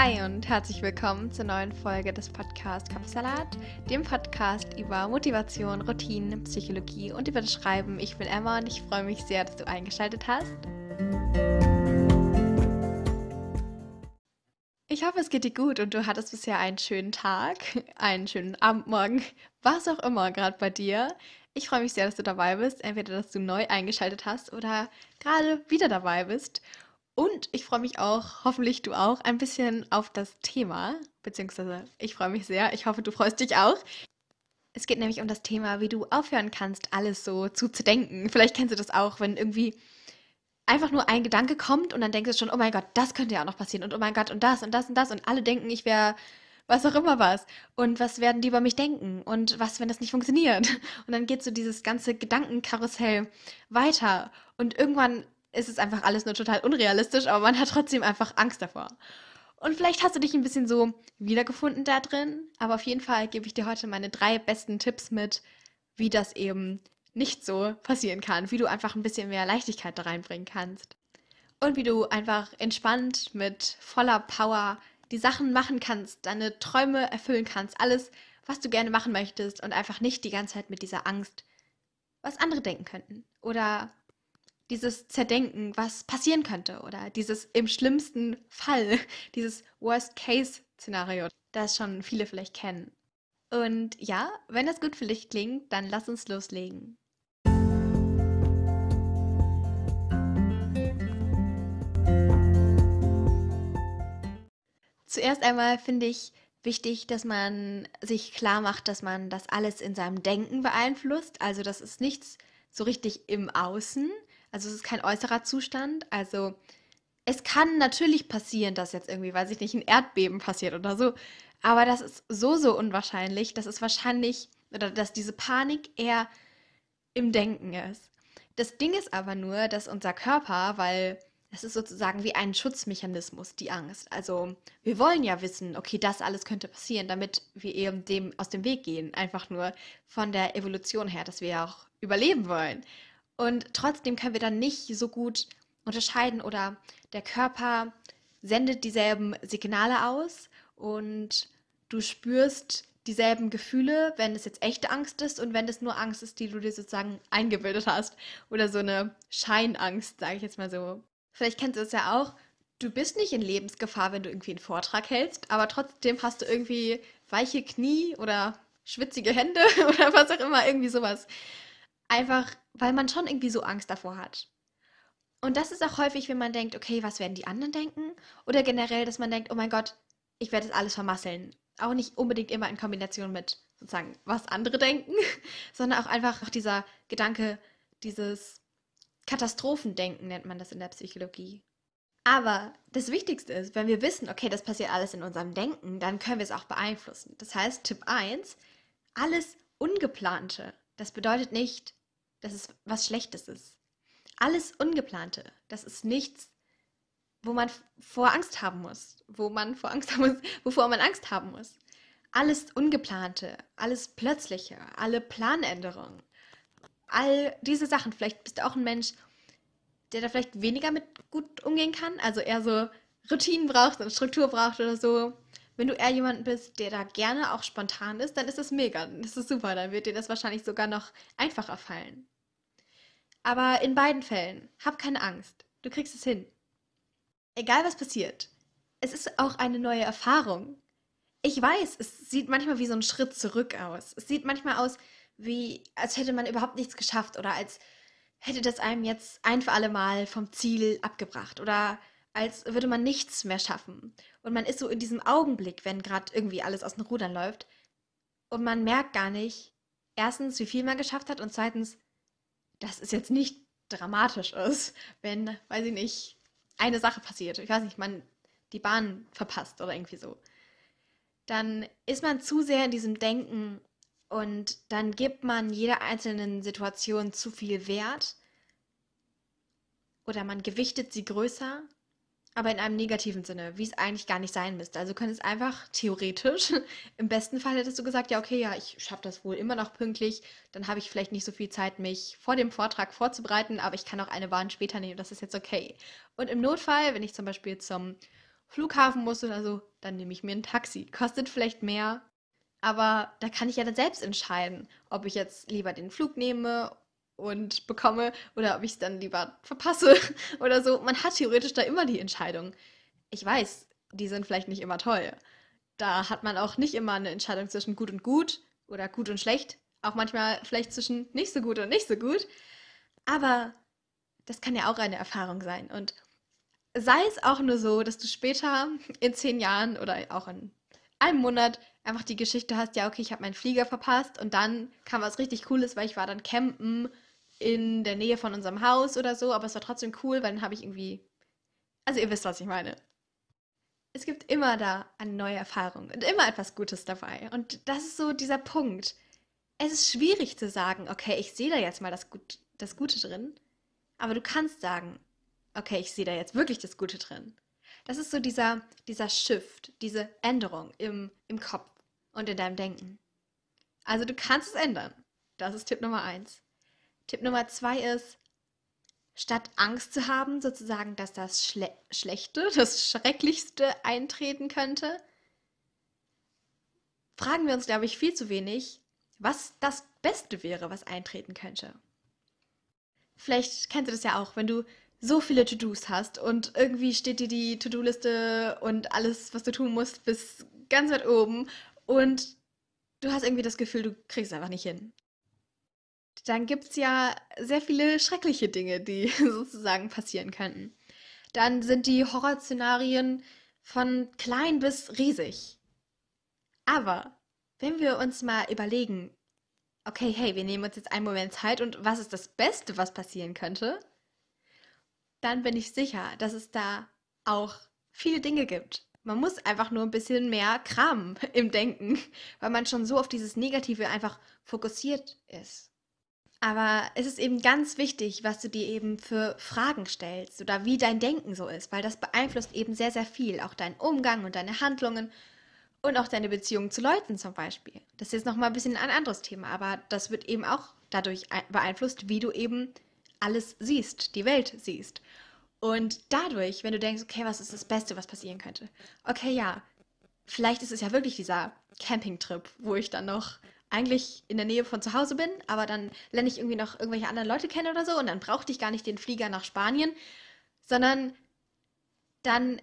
Hi und herzlich willkommen zur neuen Folge des Podcasts Kopfsalat, dem Podcast über Motivation, Routinen, Psychologie und über das Schreiben. Ich bin Emma und ich freue mich sehr, dass du eingeschaltet hast. Ich hoffe, es geht dir gut und du hattest bisher einen schönen Tag, einen schönen Abend, morgen, was auch immer gerade bei dir. Ich freue mich sehr, dass du dabei bist, entweder dass du neu eingeschaltet hast oder gerade wieder dabei bist. Und ich freue mich auch, hoffentlich du auch, ein bisschen auf das Thema, beziehungsweise ich freue mich sehr, ich hoffe, du freust dich auch. Es geht nämlich um das Thema, wie du aufhören kannst, alles so zu zerdenken. Vielleicht kennst du das auch, wenn irgendwie einfach nur ein Gedanke kommt und dann denkst du schon, oh mein Gott, das könnte ja auch noch passieren und oh mein Gott und das und das und das und alle denken, ich wäre was auch immer was. Und was werden die über mich denken? Und was, wenn das nicht funktioniert? Und dann geht so dieses ganze Gedankenkarussell weiter. Und irgendwann ist es einfach alles nur total unrealistisch, aber man hat trotzdem einfach Angst davor. Und vielleicht hast du dich ein bisschen so wiedergefunden da drin, aber auf jeden Fall gebe ich dir heute meine drei besten Tipps mit, wie das eben nicht so passieren kann, wie du einfach ein bisschen mehr Leichtigkeit da reinbringen kannst. Und wie du einfach entspannt mit voller Power die Sachen machen kannst, deine Träume erfüllen kannst, alles, was du gerne machen möchtest und einfach nicht die ganze Zeit mit dieser Angst, was andere denken könnten oder dieses Zerdenken, was passieren könnte oder dieses im schlimmsten Fall, dieses Worst-Case-Szenario, das schon viele vielleicht kennen. Und ja, wenn das gut für dich klingt, dann lass uns loslegen. Zuerst einmal finde ich wichtig, dass man sich klar macht, dass man das alles in seinem Denken beeinflusst. Also das ist nichts so richtig im Außen, also es ist kein äußerer Zustand. Also es kann natürlich passieren, dass jetzt irgendwie, weiß ich nicht, ein Erdbeben passiert oder so. Aber das ist so, so unwahrscheinlich. Das ist wahrscheinlich, oder dass diese Panik eher im Denken ist. Das Ding ist aber nur, dass unser Körper, weil es ist sozusagen wie ein Schutzmechanismus, die Angst. Also wir wollen ja wissen, okay, das alles könnte passieren, damit wir eben dem aus dem Weg gehen. Einfach nur von der Evolution her, dass wir auch überleben wollen. Und trotzdem können wir dann nicht so gut unterscheiden oder der Körper sendet dieselben Signale aus und du spürst dieselben Gefühle, wenn es jetzt echte Angst ist und wenn es nur Angst ist, die du dir sozusagen eingebildet hast oder so eine Scheinangst, sage ich jetzt mal so. Vielleicht kennst du es ja auch, du bist nicht in Lebensgefahr, wenn du irgendwie einen Vortrag hältst, aber trotzdem hast du irgendwie weiche Knie oder schwitzige Hände oder was auch immer, irgendwie sowas. Einfach, weil man schon irgendwie so Angst davor hat. Und das ist auch häufig, wenn man denkt, okay, was werden die anderen denken? Oder generell, dass man denkt, oh mein Gott, ich werde das alles vermasseln. Auch nicht unbedingt immer in Kombination mit sozusagen, was andere denken, sondern auch einfach dieser Gedanke, dieses Katastrophendenken nennt man das in der Psychologie. Aber das Wichtigste ist, wenn wir wissen, okay, das passiert alles in unserem Denken, dann können wir es auch beeinflussen. Das heißt, Tipp 1, alles Ungeplante. Das bedeutet nicht, dass es was Schlechtes ist. Alles Ungeplante, das ist nichts, wo man vor Angst haben muss, wo man vor Angst haben muss, wovor man Angst haben muss. Alles Ungeplante, alles Plötzliche, alle Planänderungen, all diese Sachen. Vielleicht bist du auch ein Mensch, der da vielleicht weniger mit gut umgehen kann, also eher so Routinen braucht und Struktur braucht oder so. Wenn du eher jemand bist, der da gerne auch spontan ist, dann ist das mega, das ist super, dann wird dir das wahrscheinlich sogar noch einfacher fallen. Aber in beiden Fällen, hab keine Angst, du kriegst es hin. Egal was passiert, es ist auch eine neue Erfahrung. Ich weiß, es sieht manchmal wie so ein Schritt zurück aus. Es sieht manchmal aus, wie als hätte man überhaupt nichts geschafft oder als hätte das einem jetzt ein für alle Mal vom Ziel abgebracht oder als würde man nichts mehr schaffen. Und man ist so in diesem Augenblick, wenn gerade irgendwie alles aus den Rudern läuft. Und man merkt gar nicht, erstens, wie viel man geschafft hat und zweitens, dass es jetzt nicht dramatisch ist, wenn, weiß ich nicht, eine Sache passiert. Ich weiß nicht, man die Bahn verpasst oder irgendwie so. Dann ist man zu sehr in diesem Denken und dann gibt man jeder einzelnen Situation zu viel Wert oder man gewichtet sie größer aber in einem negativen Sinne, wie es eigentlich gar nicht sein müsste. Also könnte es einfach theoretisch, im besten Fall hättest du gesagt, ja, okay, ja, ich schaffe das wohl immer noch pünktlich, dann habe ich vielleicht nicht so viel Zeit, mich vor dem Vortrag vorzubereiten, aber ich kann auch eine Bahn später nehmen, das ist jetzt okay. Und im Notfall, wenn ich zum Beispiel zum Flughafen muss oder so, dann nehme ich mir ein Taxi. Kostet vielleicht mehr, aber da kann ich ja dann selbst entscheiden, ob ich jetzt lieber den Flug nehme und bekomme oder ob ich es dann lieber verpasse oder so. Man hat theoretisch da immer die Entscheidung. Ich weiß, die sind vielleicht nicht immer toll. Da hat man auch nicht immer eine Entscheidung zwischen gut und gut oder gut und schlecht. Auch manchmal vielleicht zwischen nicht so gut und nicht so gut. Aber das kann ja auch eine Erfahrung sein. Und sei es auch nur so, dass du später in zehn Jahren oder auch in einem Monat einfach die Geschichte hast, ja, okay, ich habe meinen Flieger verpasst und dann kam was richtig Cooles, weil ich war dann campen in der Nähe von unserem Haus oder so, aber es war trotzdem cool, weil dann habe ich irgendwie, also ihr wisst, was ich meine. Es gibt immer da eine neue Erfahrung und immer etwas Gutes dabei. Und das ist so dieser Punkt. Es ist schwierig zu sagen, okay, ich sehe da jetzt mal das, Gut, das Gute drin, aber du kannst sagen, okay, ich sehe da jetzt wirklich das Gute drin. Das ist so dieser, dieser Shift, diese Änderung im, im Kopf und in deinem Denken. Also du kannst es ändern. Das ist Tipp Nummer eins. Tipp Nummer zwei ist, statt Angst zu haben, sozusagen, dass das Schle Schlechte, das Schrecklichste eintreten könnte, fragen wir uns, glaube ich, viel zu wenig, was das Beste wäre, was eintreten könnte. Vielleicht kennst du das ja auch, wenn du so viele To-Dos hast und irgendwie steht dir die To-Do-Liste und alles, was du tun musst, bis ganz weit oben und du hast irgendwie das Gefühl, du kriegst es einfach nicht hin. Dann gibt es ja sehr viele schreckliche Dinge, die sozusagen passieren könnten. Dann sind die Horrorszenarien von klein bis riesig. Aber wenn wir uns mal überlegen, okay, hey, wir nehmen uns jetzt einen Moment Zeit und was ist das Beste, was passieren könnte? dann bin ich sicher, dass es da auch viele Dinge gibt. Man muss einfach nur ein bisschen mehr Kram im Denken, weil man schon so auf dieses Negative einfach fokussiert ist. Aber es ist eben ganz wichtig, was du dir eben für Fragen stellst oder wie dein Denken so ist, weil das beeinflusst eben sehr, sehr viel, auch deinen Umgang und deine Handlungen und auch deine Beziehung zu Leuten zum Beispiel. Das ist jetzt nochmal ein bisschen ein anderes Thema, aber das wird eben auch dadurch beeinflusst, wie du eben alles siehst, die Welt siehst. Und dadurch, wenn du denkst, okay, was ist das Beste, was passieren könnte? Okay, ja, vielleicht ist es ja wirklich dieser Campingtrip, wo ich dann noch eigentlich in der Nähe von zu Hause bin, aber dann lerne ich irgendwie noch irgendwelche anderen Leute kennen oder so und dann brauchte ich gar nicht den Flieger nach Spanien, sondern dann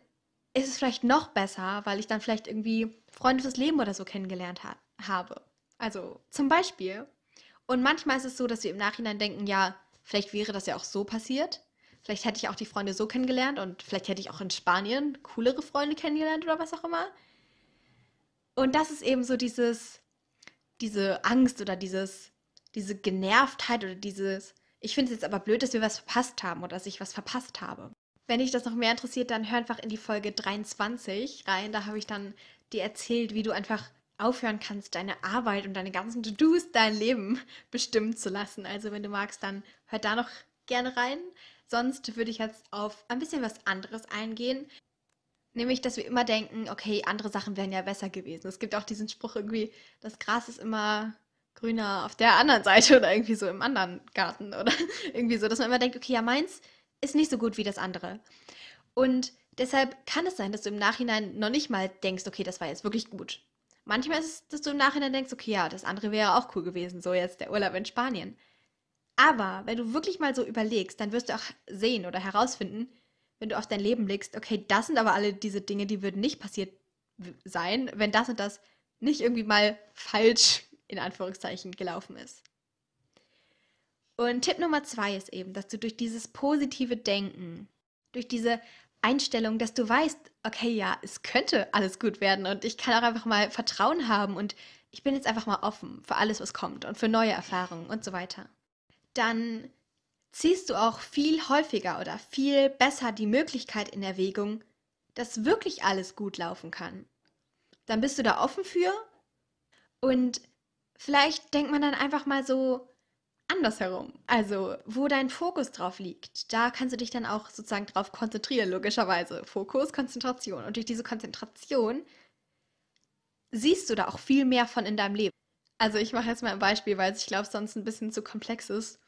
ist es vielleicht noch besser, weil ich dann vielleicht irgendwie Freunde fürs Leben oder so kennengelernt ha habe. Also zum Beispiel. Und manchmal ist es so, dass wir im Nachhinein denken, ja, Vielleicht wäre das ja auch so passiert. Vielleicht hätte ich auch die Freunde so kennengelernt und vielleicht hätte ich auch in Spanien coolere Freunde kennengelernt oder was auch immer. Und das ist eben so dieses, diese Angst oder dieses, diese Genervtheit oder dieses, ich finde es jetzt aber blöd, dass wir was verpasst haben oder dass ich was verpasst habe. Wenn dich das noch mehr interessiert, dann hör einfach in die Folge 23 rein. Da habe ich dann dir erzählt, wie du einfach aufhören kannst, deine Arbeit und deine ganzen To-Dos, dein Leben bestimmen zu lassen. Also wenn du magst, dann hör da noch gerne rein. Sonst würde ich jetzt auf ein bisschen was anderes eingehen. Nämlich, dass wir immer denken, okay, andere Sachen wären ja besser gewesen. Es gibt auch diesen Spruch irgendwie, das Gras ist immer grüner auf der anderen Seite oder irgendwie so im anderen Garten oder irgendwie so, dass man immer denkt, okay, ja, meins ist nicht so gut wie das andere. Und deshalb kann es sein, dass du im Nachhinein noch nicht mal denkst, okay, das war jetzt wirklich gut. Manchmal ist es, dass du im Nachhinein denkst, okay, ja, das andere wäre auch cool gewesen, so jetzt der Urlaub in Spanien. Aber wenn du wirklich mal so überlegst, dann wirst du auch sehen oder herausfinden, wenn du auf dein Leben blickst, okay, das sind aber alle diese Dinge, die würden nicht passiert sein, wenn das und das nicht irgendwie mal falsch in Anführungszeichen gelaufen ist. Und Tipp Nummer zwei ist eben, dass du durch dieses positive Denken, durch diese Einstellung, dass du weißt, okay, ja, es könnte alles gut werden und ich kann auch einfach mal Vertrauen haben und ich bin jetzt einfach mal offen für alles, was kommt und für neue Erfahrungen und so weiter. Dann ziehst du auch viel häufiger oder viel besser die Möglichkeit in Erwägung, dass wirklich alles gut laufen kann. Dann bist du da offen für und vielleicht denkt man dann einfach mal so, andersherum. Also, wo dein Fokus drauf liegt, da kannst du dich dann auch sozusagen drauf konzentrieren, logischerweise. Fokus, Konzentration. Und durch diese Konzentration siehst du da auch viel mehr von in deinem Leben. Also, ich mache jetzt mal ein Beispiel, weil ich glaube, sonst ein bisschen zu komplex ist.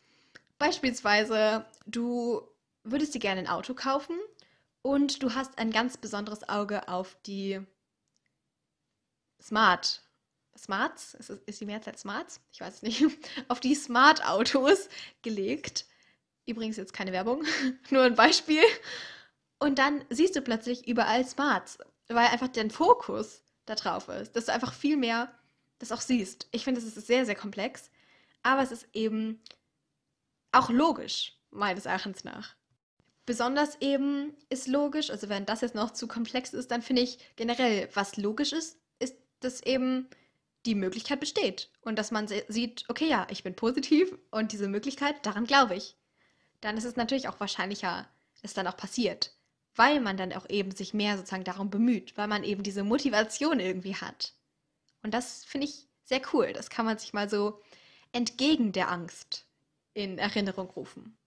Beispielsweise, du würdest dir gerne ein Auto kaufen Und du hast ein ganz besonderes Auge auf die Smart. Smarts? Ist, ist die Mehrzahl Smarts? Ich weiß es nicht. Auf die Smart-Autos gelegt. Übrigens jetzt keine Werbung, nur ein Beispiel. Und dann siehst du plötzlich überall Smarts, weil einfach dein Fokus da drauf ist, dass du einfach viel mehr das auch siehst. Ich finde, es ist sehr, sehr komplex, aber es ist eben auch logisch, meines Erachtens nach. Besonders eben ist logisch, also wenn das jetzt noch zu komplex ist, dann finde ich generell, was logisch ist, ist, dass eben die Möglichkeit besteht und dass man sieht, okay, ja, ich bin positiv und diese Möglichkeit, daran glaube ich. Dann ist es natürlich auch wahrscheinlicher, dass dann auch passiert weil man dann auch eben sich mehr sozusagen darum bemüht, weil man eben diese Motivation irgendwie hat. Und das finde ich sehr cool. Das kann man sich mal so entgegen der Angst in Erinnerung rufen.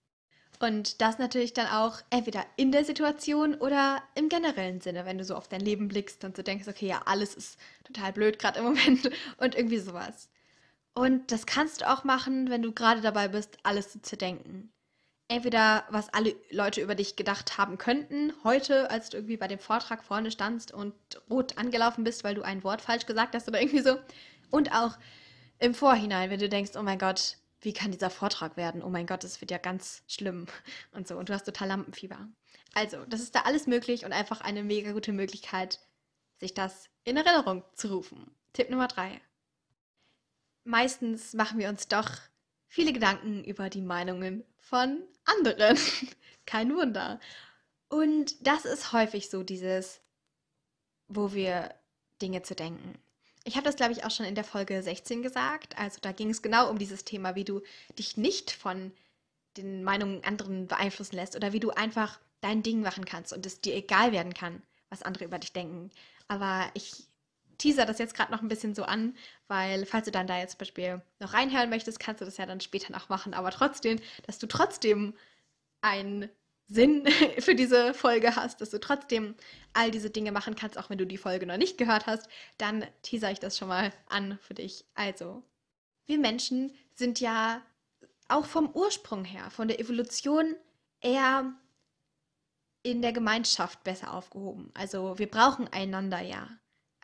Und das natürlich dann auch entweder in der Situation oder im generellen Sinne, wenn du so auf dein Leben blickst und so denkst, okay, ja, alles ist total blöd gerade im Moment und irgendwie sowas. Und das kannst du auch machen, wenn du gerade dabei bist, alles zu zerdenken entweder was alle Leute über dich gedacht haben könnten, heute, als du irgendwie bei dem Vortrag vorne standst und rot angelaufen bist, weil du ein Wort falsch gesagt hast oder irgendwie so. Und auch im Vorhinein, wenn du denkst, oh mein Gott, wie kann dieser Vortrag werden? Oh mein Gott, das wird ja ganz schlimm und so. Und du hast total Lampenfieber. Also, das ist da alles möglich und einfach eine mega gute Möglichkeit, sich das in Erinnerung zu rufen. Tipp Nummer drei. Meistens machen wir uns doch viele Gedanken über die Meinungen von anderen. Kein Wunder. Und das ist häufig so dieses, wo wir Dinge zu denken. Ich habe das, glaube ich, auch schon in der Folge 16 gesagt. Also da ging es genau um dieses Thema, wie du dich nicht von den Meinungen anderen beeinflussen lässt oder wie du einfach dein Ding machen kannst und es dir egal werden kann, was andere über dich denken. Aber ich teaser das jetzt gerade noch ein bisschen so an, weil falls du dann da jetzt zum Beispiel noch reinhören möchtest, kannst du das ja dann später noch machen. Aber trotzdem, dass du trotzdem einen Sinn für diese Folge hast, dass du trotzdem all diese Dinge machen kannst, auch wenn du die Folge noch nicht gehört hast, dann teaser ich das schon mal an für dich. Also, wir Menschen sind ja auch vom Ursprung her, von der Evolution eher in der Gemeinschaft besser aufgehoben. Also wir brauchen einander ja.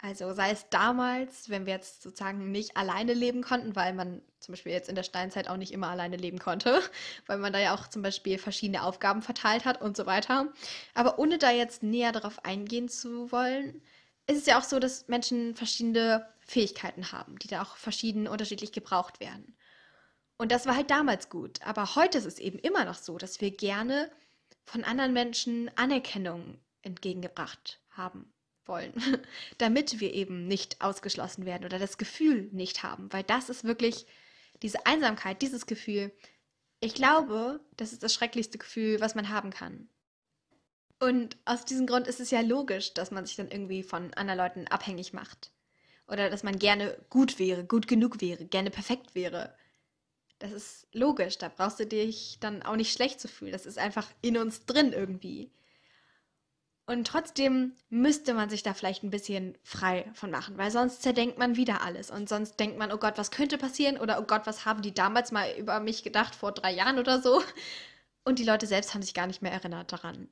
Also sei es damals, wenn wir jetzt sozusagen nicht alleine leben konnten, weil man zum Beispiel jetzt in der Steinzeit auch nicht immer alleine leben konnte, weil man da ja auch zum Beispiel verschiedene Aufgaben verteilt hat und so weiter. Aber ohne da jetzt näher darauf eingehen zu wollen, ist es ja auch so, dass Menschen verschiedene Fähigkeiten haben, die da auch verschieden unterschiedlich gebraucht werden. Und das war halt damals gut. Aber heute ist es eben immer noch so, dass wir gerne von anderen Menschen Anerkennung entgegengebracht haben wollen, damit wir eben nicht ausgeschlossen werden oder das Gefühl nicht haben, weil das ist wirklich diese Einsamkeit, dieses Gefühl. Ich glaube, das ist das schrecklichste Gefühl, was man haben kann. Und aus diesem Grund ist es ja logisch, dass man sich dann irgendwie von anderen Leuten abhängig macht. Oder dass man gerne gut wäre, gut genug wäre, gerne perfekt wäre. Das ist logisch, da brauchst du dich dann auch nicht schlecht zu fühlen. Das ist einfach in uns drin irgendwie. Und trotzdem müsste man sich da vielleicht ein bisschen frei von machen, weil sonst zerdenkt man wieder alles. Und sonst denkt man, oh Gott, was könnte passieren? Oder oh Gott, was haben die damals mal über mich gedacht, vor drei Jahren oder so? Und die Leute selbst haben sich gar nicht mehr erinnert daran.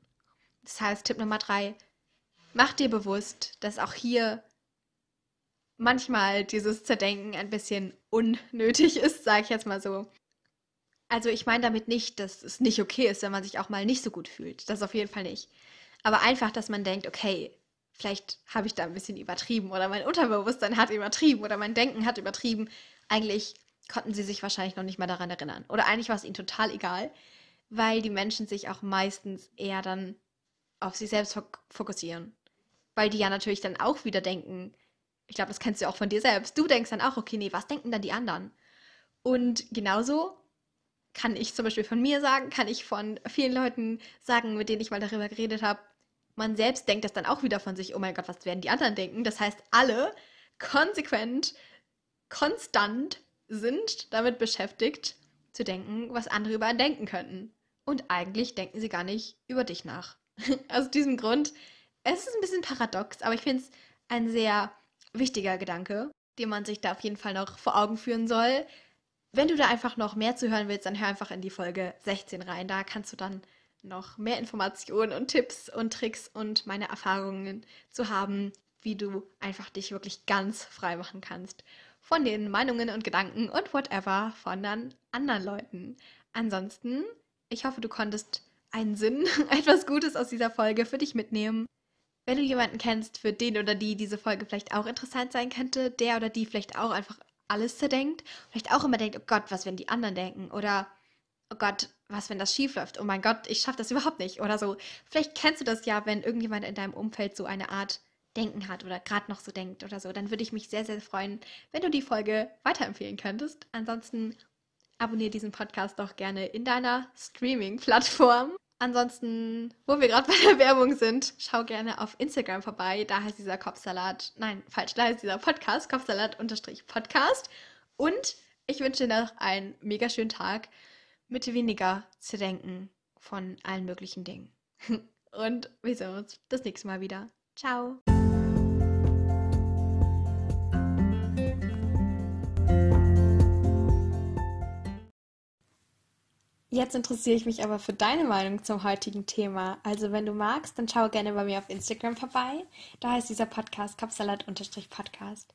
Das heißt, Tipp Nummer drei, mach dir bewusst, dass auch hier manchmal dieses Zerdenken ein bisschen unnötig ist, sage ich jetzt mal so. Also ich meine damit nicht, dass es nicht okay ist, wenn man sich auch mal nicht so gut fühlt. Das auf jeden Fall nicht. Aber einfach, dass man denkt, okay, vielleicht habe ich da ein bisschen übertrieben oder mein Unterbewusstsein hat übertrieben oder mein Denken hat übertrieben. Eigentlich konnten sie sich wahrscheinlich noch nicht mal daran erinnern. Oder eigentlich war es ihnen total egal, weil die Menschen sich auch meistens eher dann auf sich selbst fokussieren. Weil die ja natürlich dann auch wieder denken, ich glaube, das kennst du auch von dir selbst. Du denkst dann auch, okay, nee, was denken dann die anderen? Und genauso kann ich zum Beispiel von mir sagen, kann ich von vielen Leuten sagen, mit denen ich mal darüber geredet habe, man selbst denkt das dann auch wieder von sich, oh mein Gott, was werden die anderen denken? Das heißt, alle konsequent, konstant sind damit beschäftigt, zu denken, was andere über einen denken könnten. Und eigentlich denken sie gar nicht über dich nach. Aus diesem Grund, es ist ein bisschen paradox, aber ich finde es ein sehr wichtiger Gedanke, den man sich da auf jeden Fall noch vor Augen führen soll. Wenn du da einfach noch mehr zu hören willst, dann hör einfach in die Folge 16 rein. Da kannst du dann noch mehr Informationen und Tipps und Tricks und meine Erfahrungen zu haben, wie du einfach dich wirklich ganz frei machen kannst von den Meinungen und Gedanken und whatever von dann anderen Leuten. Ansonsten, ich hoffe, du konntest einen Sinn, etwas Gutes aus dieser Folge für dich mitnehmen. Wenn du jemanden kennst, für den oder die diese Folge vielleicht auch interessant sein könnte, der oder die vielleicht auch einfach alles zerdenkt, vielleicht auch immer denkt, oh Gott, was werden die anderen denken? Oder oh Gott, was, wenn das schief läuft? Oh mein Gott, ich schaffe das überhaupt nicht. Oder so. Vielleicht kennst du das ja, wenn irgendjemand in deinem Umfeld so eine Art Denken hat oder gerade noch so denkt oder so. Dann würde ich mich sehr, sehr freuen, wenn du die Folge weiterempfehlen könntest. Ansonsten abonniere diesen Podcast doch gerne in deiner Streaming-Plattform. Ansonsten, wo wir gerade bei der Werbung sind, schau gerne auf Instagram vorbei. Da heißt dieser Kopfsalat, nein, falsch, da heißt dieser Podcast Kopfsalat-Podcast. Und ich wünsche dir noch einen mega schönen Tag mit weniger zu denken von allen möglichen Dingen. Und wir sehen uns das nächste Mal wieder. Ciao. Jetzt interessiere ich mich aber für deine Meinung zum heutigen Thema. Also wenn du magst, dann schau gerne bei mir auf Instagram vorbei. Da heißt dieser Podcast Kapsalat-Podcast.